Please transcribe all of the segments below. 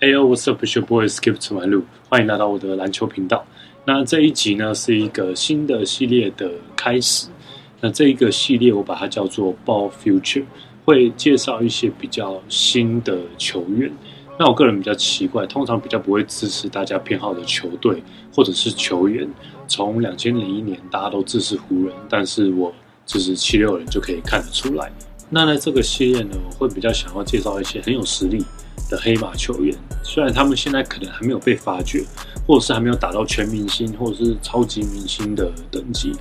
Hey, what's up, your boy Skip to my loop？欢迎来到我的篮球频道。那这一集呢是一个新的系列的开始。那这一个系列我把它叫做 Ball Future，会介绍一些比较新的球员。那我个人比较奇怪，通常比较不会支持大家偏好的球队或者是球员。从两千零一年大家都支持湖人，但是我支持七六人就可以看得出来。那在这个系列呢，我会比较想要介绍一些很有实力的黑马球员，虽然他们现在可能还没有被发掘，或者是还没有打到全明星或者是超级明星的等级。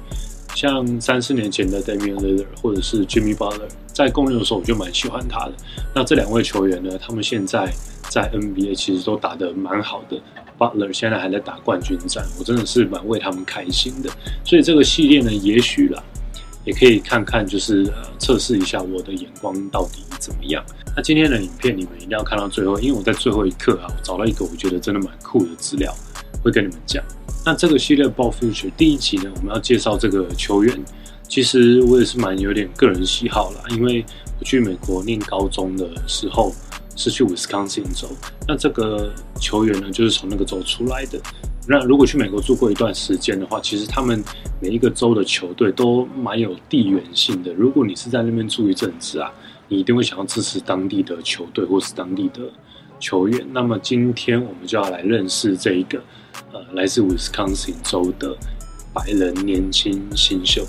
像三四年前的 Damian Lillard 或者是 Jimmy Butler，在公牛的时候我就蛮喜欢他的。那这两位球员呢，他们现在在 NBA 其实都打得蛮好的。Butler 现在还在打冠军战，我真的是蛮为他们开心的。所以这个系列呢，也许啦，也可以看看，就是呃测试一下我的眼光到底怎么样。那今天的影片你们一定要看到最后，因为我在最后一刻啊，我找到一个我觉得真的蛮酷的资料，会跟你们讲。那这个系列《Ball Future》第一集呢，我们要介绍这个球员。其实我也是蛮有点个人喜好啦，因为我去美国念高中的时候是去 Wisconsin 州，那这个球员呢就是从那个州出来的。那如果去美国住过一段时间的话，其实他们每一个州的球队都蛮有地缘性的。如果你是在那边住一阵子啊，你一定会想要支持当地的球队或是当地的球员。那么今天我们就要来认识这一个。呃，来自 Wisconsin 州的白人年轻新秀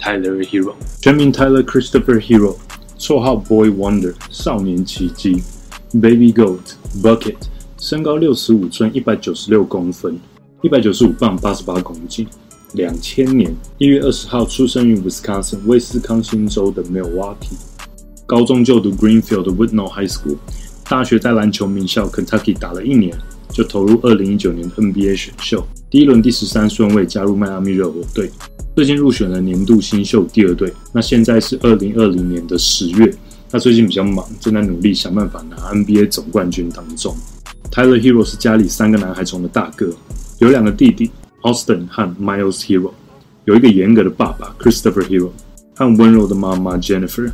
Tyler Hero，全名 Tyler Christopher Hero，绰号 Boy Wonder 少年奇迹，Baby Goat Bucket，身高六十五寸，一百九十六公分，一百九十五磅，八十八公斤。两千年一月二十号出生于 Wisconsin 威斯康星州的 Milwaukee，高中就读 Greenfield Whitnell High School，大学在篮球名校 Kentucky 打了一年。就投入二零一九年的 NBA 选秀，第一轮第十三顺位加入迈阿密热火队，最近入选了年度新秀第二队。那现在是二零二零年的十月，他最近比较忙，正在努力想办法拿 NBA 总冠军当中。Tyler Hero 是家里三个男孩中的大哥，有两个弟弟 Austin 和 Miles Hero，有一个严格的爸爸 Christopher Hero 和温柔的妈妈 Jennifer。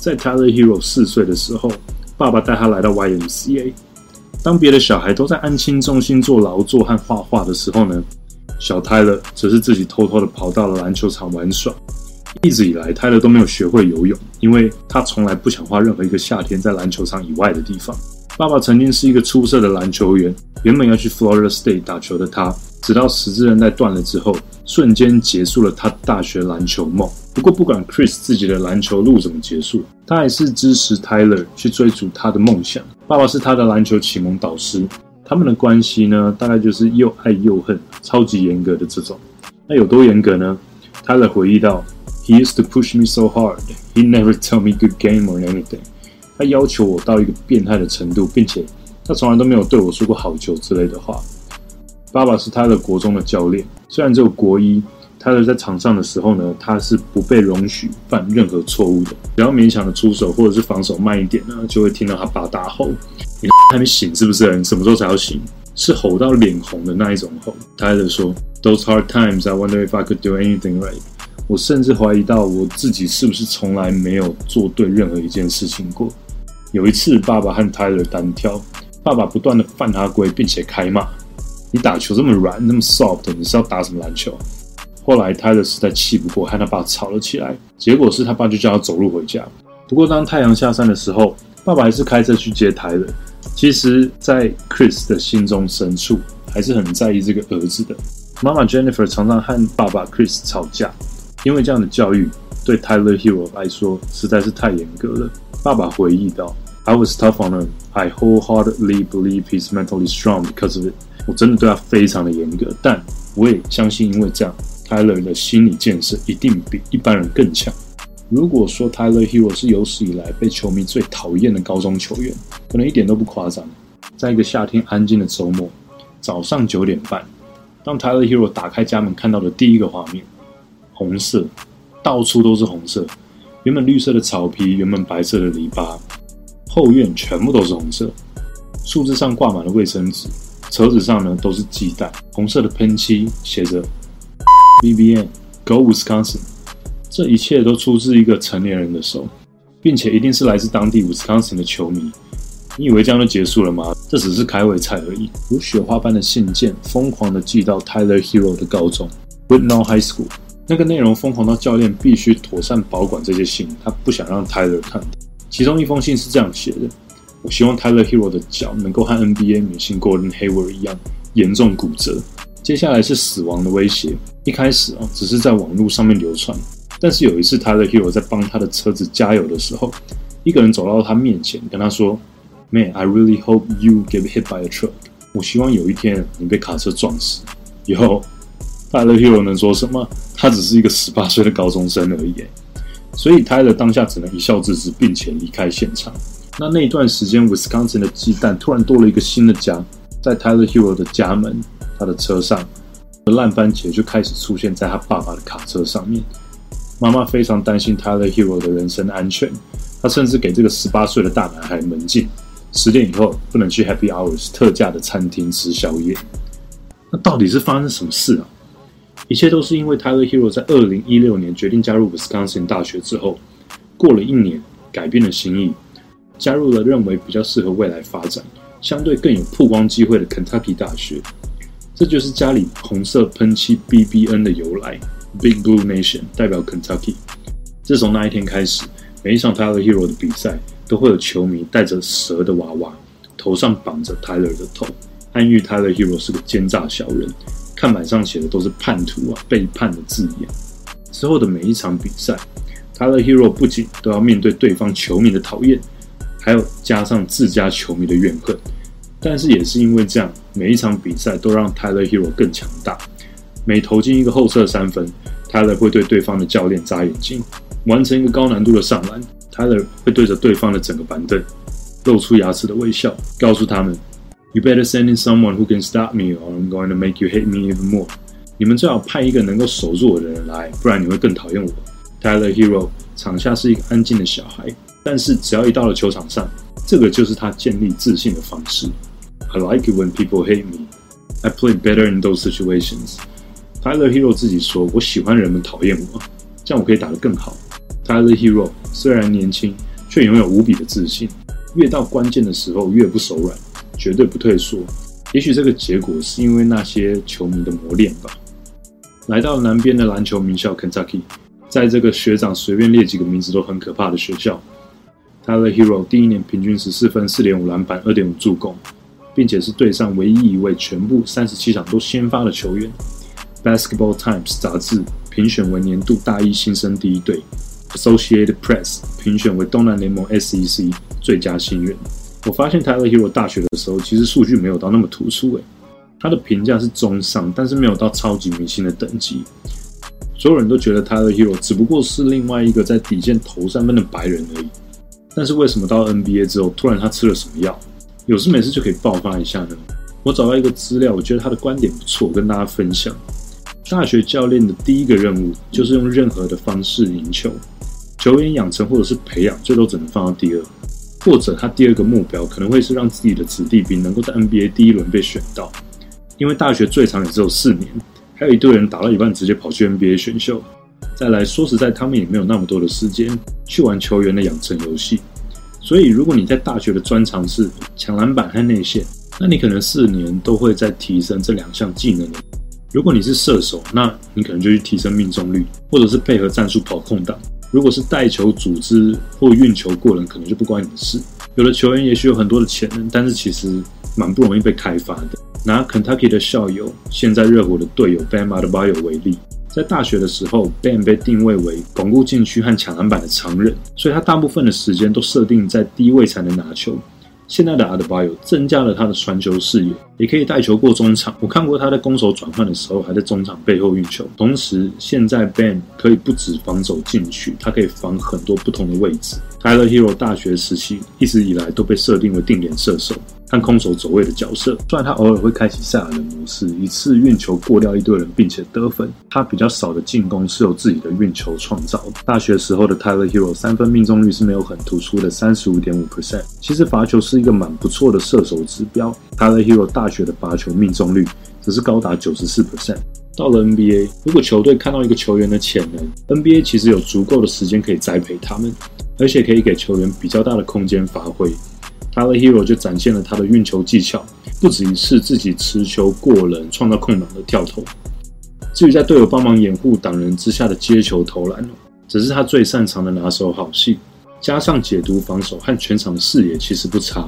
在 Tyler Hero 四岁的时候，爸爸带他来到 YMCA。当别的小孩都在安心中心做劳作和画画的时候呢，小泰勒则是自己偷偷的跑到了篮球场玩耍。一直以来，泰勒都没有学会游泳，因为他从来不想花任何一个夏天在篮球场以外的地方。爸爸曾经是一个出色的篮球员，原本要去 Florida State 打球的他，直到十字韧带断了之后，瞬间结束了他大学篮球梦。不过，不管 Chris 自己的篮球路怎么结束，他还是支持 Tyler 去追逐他的梦想。爸爸是他的篮球启蒙导师，他们的关系呢，大概就是又爱又恨，超级严格的这种。那有多严格呢？Tyler 回忆到，He used to push me so hard, he never tell me good game or anything。他要求我到一个变态的程度，并且他从来都没有对我说过好球之类的话。爸爸是他的国中的教练，虽然只有国一。泰勒在场上的时候呢，他是不被容许犯任何错误的。只要勉强的出手或者是防守慢一点呢，就会听到他爸大吼：“你还没醒是不是？你什么时候才要醒？”是吼到脸红的那一种吼。他还在说：“Those hard times, I wonder if I could do anything right。”我甚至怀疑到我自己是不是从来没有做对任何一件事情过。有一次，爸爸和泰勒单挑，爸爸不断的犯他规，并且开骂：“你打球这么软，那么 soft，你是要打什么篮球？”后来，泰勒实在气不过，和他爸吵了起来。结果是他爸就叫他走路回家。不过，当太阳下山的时候，爸爸还是开车去接泰勒。其实，在 Chris 的心中深处，还是很在意这个儿子的。妈妈 Jennifer 常常和爸爸 Chris 吵架，因为这样的教育对 Tyler Hero 来说实在是太严格了。爸爸回忆道：“I was tough on him. I wholeheartedly believe he's mentally strong because of it.” 我真的对他非常的严格，但我也相信，因为这样。Tyler 的心理建设一定比一般人更强。如果说 Tyler Hero 是有史以来被球迷最讨厌的高中球员，可能一点都不夸张。在一个夏天安静的周末，早上九点半，当 Tyler Hero 打开家门看到的第一个画面，红色，到处都是红色。原本绿色的草皮，原本白色的篱笆，后院全部都是红色。树枝上挂满了卫生纸，车子上呢都是鸡蛋，红色的喷漆写着。BBN Go Wisconsin，这一切都出自一个成年人的手，并且一定是来自当地 Wisconsin 的球迷。你以为这样就结束了吗？这只是开胃菜而已。如雪花般的信件疯狂的寄到 Tyler Hero 的高中 w i t n o w High School。那个内容疯狂到教练必须妥善保管这些信，他不想让 Tyler 看到。其中一封信是这样写的：“我希望 Tyler Hero 的脚能够和 NBA 明星 Gordon Hayward 一样严重骨折。”接下来是死亡的威胁。一开始啊，只是在网络上面流传，但是有一次 Tyler Hero 在帮他的车子加油的时候，一个人走到他面前，跟他说。Man, I really hope you get hit by a truck. 我希望有一天你被卡车撞死。以后，Tyler Hero 能说什么？他只是一个十八岁的高中生而已。所以 Tyler 当下只能一笑置之，并且离开现场。那那一段时间，Wisconsin 的鸡蛋突然多了一个新的家，在 Tyler Hero 的家门，他的车上，烂番茄就开始出现在他爸爸的卡车上面。妈妈非常担心 Tyler Hero 的人身安全，她甚至给这个十八岁的大男孩门禁。十点以后不能去 Happy Hours 特价的餐厅吃宵夜。那到底是发生什么事啊？一切都是因为 Tyler Hero 在二零一六年决定加入 Wisconsin 大学之后，过了一年改变了心意，加入了认为比较适合未来发展、相对更有曝光机会的 Kentucky 大学。这就是家里红色喷漆 BBN 的由来，Big Blue Nation 代表 Kentucky。自从那一天开始，每一场 Tyler Hero 的比赛。都会有球迷带着蛇的娃娃，头上绑着 Tyler 的头，暗喻 Tyler Hero 是个奸诈小人。看板上写的都是叛徒啊、背叛的字眼。之后的每一场比赛，Tyler Hero 不仅都要面对对方球迷的讨厌，还有加上自家球迷的怨恨。但是也是因为这样，每一场比赛都让 Tyler Hero 更强大。每投进一个后撤三分，Tyler 会对对方的教练眨眼睛，完成一个高难度的上篮。Tyler 会对着对方的整个板凳露出牙齿的微笑，告诉他们：“You better send in someone who can stop me, or I'm going to make you hate me even more。”你们最好派一个能够守住我的人来，不然你会更讨厌我。Tyler Hero 场下是一个安静的小孩，但是只要一到了球场上，这个就是他建立自信的方式。I like it when people hate me. I play better in those situations. Tyler Hero 自己说：“我喜欢人们讨厌我，这样我可以打得更好。” Tyler Hero 虽然年轻，却拥有无比的自信。越到关键的时候，越不手软，绝对不退缩。也许这个结果是因为那些球迷的磨练吧。来到南边的篮球名校 Kentucky，在这个学长随便列几个名字都很可怕的学校，Tyler Hero 第一年平均十四分、四点五篮板、二点五助攻，并且是队上唯一一位全部三十七场都先发的球员。Basketball Times 杂志评选为年度大一新生第一队。Associated Press 评选为东南联盟 SEC 最佳新人。我发现 Tyler Hero 大学的时候，其实数据没有到那么突出诶。他的评价是中上，但是没有到超级明星的等级。所有人都觉得 Tyler Hero 只不过是另外一个在底线投三分的白人而已。但是为什么到 NBA 之后，突然他吃了什么药，有事没事就可以爆发一下呢？我找到一个资料，我觉得他的观点不错，跟大家分享。大学教练的第一个任务就是用任何的方式赢球。球员养成或者是培养，最多只能放到第二，或者他第二个目标可能会是让自己的子弟兵能够在 NBA 第一轮被选到，因为大学最长也只有四年，还有一堆人打到一半直接跑去 NBA 选秀。再来说实在，他们也没有那么多的时间去玩球员的养成游戏，所以如果你在大学的专长是抢篮板和内线，那你可能四年都会在提升这两项技能。如果你是射手，那你可能就去提升命中率，或者是配合战术跑空档。如果是带球、组织或运球过人，可能就不关你的事。有的球员也许有很多的潜能，但是其实蛮不容易被开发的。拿 Kentucky 的校友，现在热火的队友 Bam a d b i o 为例，在大学的时候，Ben 被定位为巩固禁区和抢篮板的常人，所以他大部分的时间都设定在低位才能拿球。现在的阿德巴有增加了他的传球视野，也可以带球过中场。我看过他在攻守转换的时候，还在中场背后运球。同时，现在 Ben 可以不止防守禁区，他可以防很多不同的位置。Tyler Hero 大学时期一直以来都被设定为定点射手。看空手走位的角色，虽然他偶尔会开启赛尔的模式，一次运球过掉一堆人，并且得分。他比较少的进攻是由自己的运球创造。大学时候的 Tyler Hero 三分命中率是没有很突出的，三十五点五 percent。其实罚球是一个蛮不错的射手指标。Tyler Hero 大学的罚球命中率只是高达九十四 percent。到了 NBA，如果球队看到一个球员的潜能，NBA 其实有足够的时间可以栽培他们，而且可以给球员比较大的空间发挥。Tyler Hero 就展现了他的运球技巧，不止一次自己持球过人，创造空档的跳投。至于在队友帮忙掩护挡人之下的接球投篮，只是他最擅长的拿手好戏。加上解读防守和全场的视野其实不差。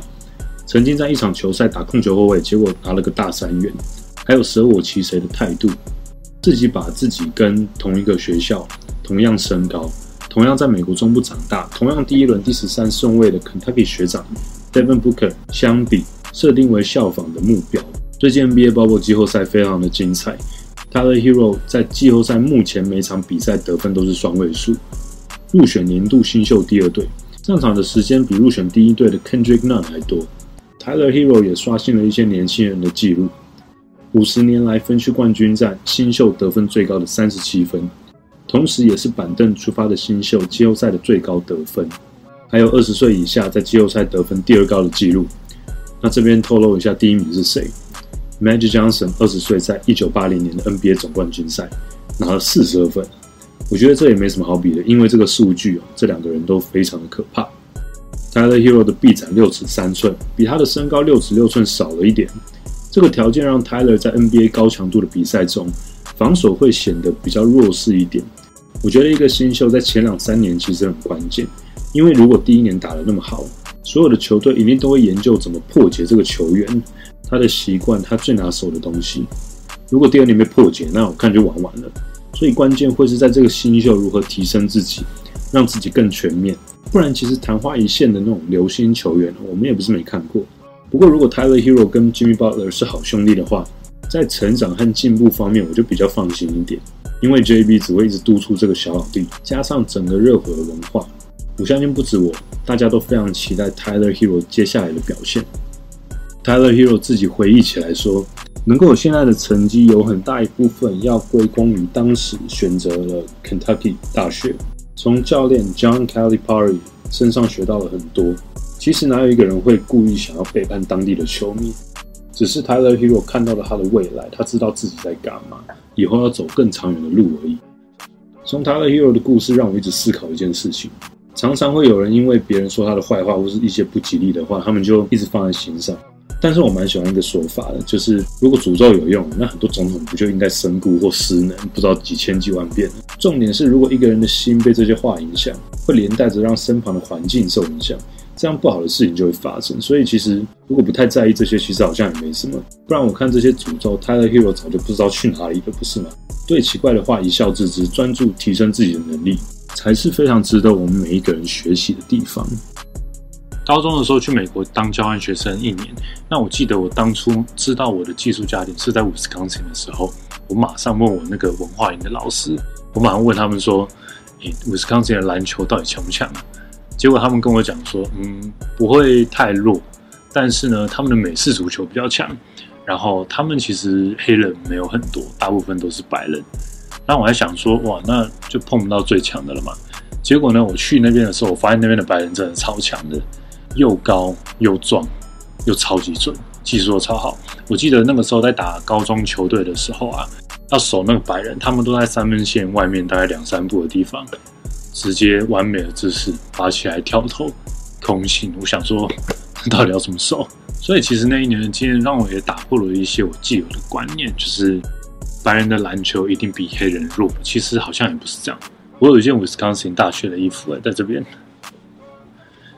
曾经在一场球赛打控球后卫，结果拿了个大三元。还有舍我其谁的态度，自己把自己跟同一个学校、同样身高、同样在美国中部长大、同样第一轮第十三顺位的 Kentucky 学长 Devin Booker 相比，设定为效仿的目标。最近 NBA Bubble 季后赛非常的精彩，Tyler Hero 在季后赛目前每场比赛得分都是双位数，入选年度新秀第二队，上场的时间比入选第一队的 Kendrick Nunn 还多。Tyler Hero 也刷新了一些年轻人的记录。五十年来分区冠军战新秀得分最高的三十七分，同时也是板凳出发的新秀季后赛的最高得分，还有二十岁以下在季后赛得分第二高的记录。那这边透露一下，第一名是谁？Magic Johnson，二十岁在一九八零年的 NBA 总冠军赛拿了四十二分。我觉得这也没什么好比的，因为这个数据哦，这两个人都非常的可怕。Tyler Hero 的臂展六尺三寸，比他的身高六尺六寸少了一点。这个条件让 Tyler 在 NBA 高强度的比赛中，防守会显得比较弱势一点。我觉得一个新秀在前两三年其实很关键，因为如果第一年打得那么好，所有的球队一定都会研究怎么破解这个球员，他的习惯，他最拿手的东西。如果第二年被破解，那我看就玩完了。所以关键会是在这个新秀如何提升自己，让自己更全面。不然，其实昙花一现的那种流星球员，我们也不是没看过。不过，如果 Tyler Hero 跟 Jimmy Butler 是好兄弟的话，在成长和进步方面，我就比较放心一点。因为 JB 只会一直督促这个小老弟，加上整个热火的文化，我相信不止我，大家都非常期待 Tyler Hero 接下来的表现。Tyler Hero 自己回忆起来说，能够有现在的成绩，有很大一部分要归功于当时选择了 Kentucky 大学，从教练 John Calipari 身上学到了很多。其实哪有一个人会故意想要背叛当地的球迷？只是 Tyler Hero 看到了他的未来，他知道自己在干嘛，以后要走更长远的路而已。从 Tyler Hero 的故事让我一直思考一件事情：常常会有人因为别人说他的坏话或是一些不吉利的话，他们就一直放在心上。但是我蛮喜欢一个说法的，就是如果诅咒有用，那很多总统不就应该身故或失能，不知道几千几万遍？重点是，如果一个人的心被这些话影响，会连带着让身旁的环境受影响。这样不好的事情就会发生，所以其实如果不太在意这些，其实好像也没什么。不然我看这些诅咒，Tyler Hero 早就不知道去哪里了，不是吗？对奇怪的话一笑置之，专注提升自己的能力，才是非常值得我们每一个人学习的地方。高中的时候去美国当交换学生一年，那我记得我当初知道我的寄宿家庭是在 Wisconsin 的时候，我马上问我那个文化营的老师，我马上问他们说：“诶，Wisconsin 的篮球到底强不强？”结果他们跟我讲说，嗯，不会太弱，但是呢，他们的美式足球比较强。然后他们其实黑人没有很多，大部分都是白人。那我还想说，哇，那就碰不到最强的了嘛。结果呢，我去那边的时候，我发现那边的白人真的超强的，又高又壮，又超级准，技术超好。我记得那个时候在打高中球队的时候啊，要守那个白人，他们都在三分线外面大概两三步的地方。直接完美的姿势拔起来跳投，空心。我想说，到底要怎么瘦？所以其实那一年的经验让我也打破了一些我既有的观念，就是白人的篮球一定比黑人弱。其实好像也不是这样。我有一件 Wisconsin 大学的衣服在这边。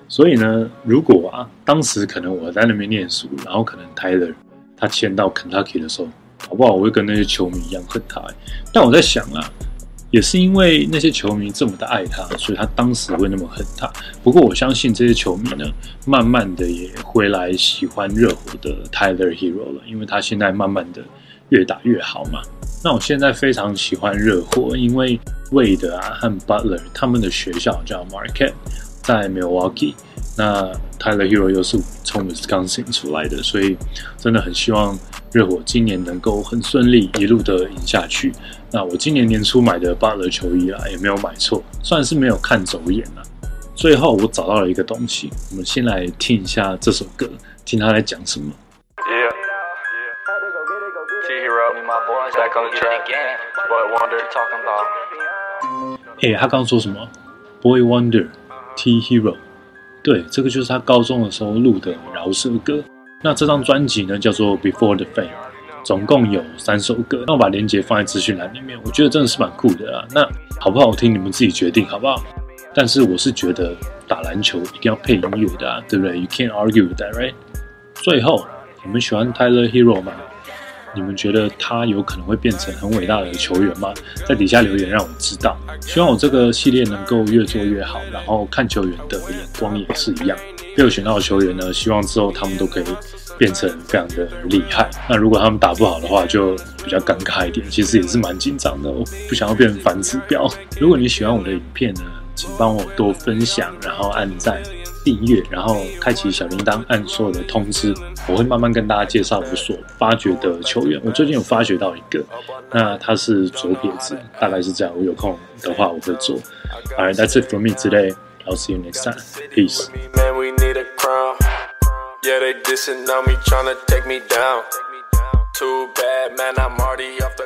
所以呢，如果啊，当时可能我在那边念书，然后可能 Tyler 他签到 Kentucky 的时候，好不好？我会跟那些球迷一样恨他。但我在想啊。也是因为那些球迷这么的爱他，所以他当时会那么恨他。不过我相信这些球迷呢，慢慢的也会来喜欢热火的 Tyler Hero 了，因为他现在慢慢的越打越好嘛。那我现在非常喜欢热火，因为 Wade 啊和 Butler 他们的学校叫 Marquette，在 Milwaukee。那 Tyler Hero 又是从 Wisconsin 出来的，所以真的很希望热火今年能够很顺利，一路的赢下去。那我今年年初买的巴勒球衣啊，也没有买错，算是没有看走眼了。最后我找到了一个东西，我们先来听一下这首歌，听他在讲什么。哎，他刚刚说什么？Boy Wonder，T Hero。对，这个就是他高中的时候录的饶舌歌。那这张专辑呢，叫做《Before the Fame》，总共有三首歌。那我把链接放在资讯栏里面，我觉得真的是蛮酷的啊。那好不好听，你们自己决定，好不好？但是我是觉得打篮球一定要配音乐的，啊，对不对？You can't argue with that, right？最后，你们喜欢 Tyler Hero 吗？你们觉得他有可能会变成很伟大的球员吗？在底下留言让我知道。希望我这个系列能够越做越好，然后看球员的眼光也是一样。被我选到的球员呢，希望之后他们都可以变成非常的厉害。那如果他们打不好的话，就比较尴尬一点。其实也是蛮紧张的，我不想要变成反指标。如果你喜欢我的影片呢，请帮我多分享，然后按赞。订阅，然后开启小铃铛，按所有的通知，我会慢慢跟大家介绍我所发掘的球员。我最近有发掘到一个，那他是左撇子，大概是这样。我有空的話我會做。Alright, that's it for me today. I'll see you next time. Peace. Yeah, they dissing on me, trying to take me down. Too bad, man, I'm already off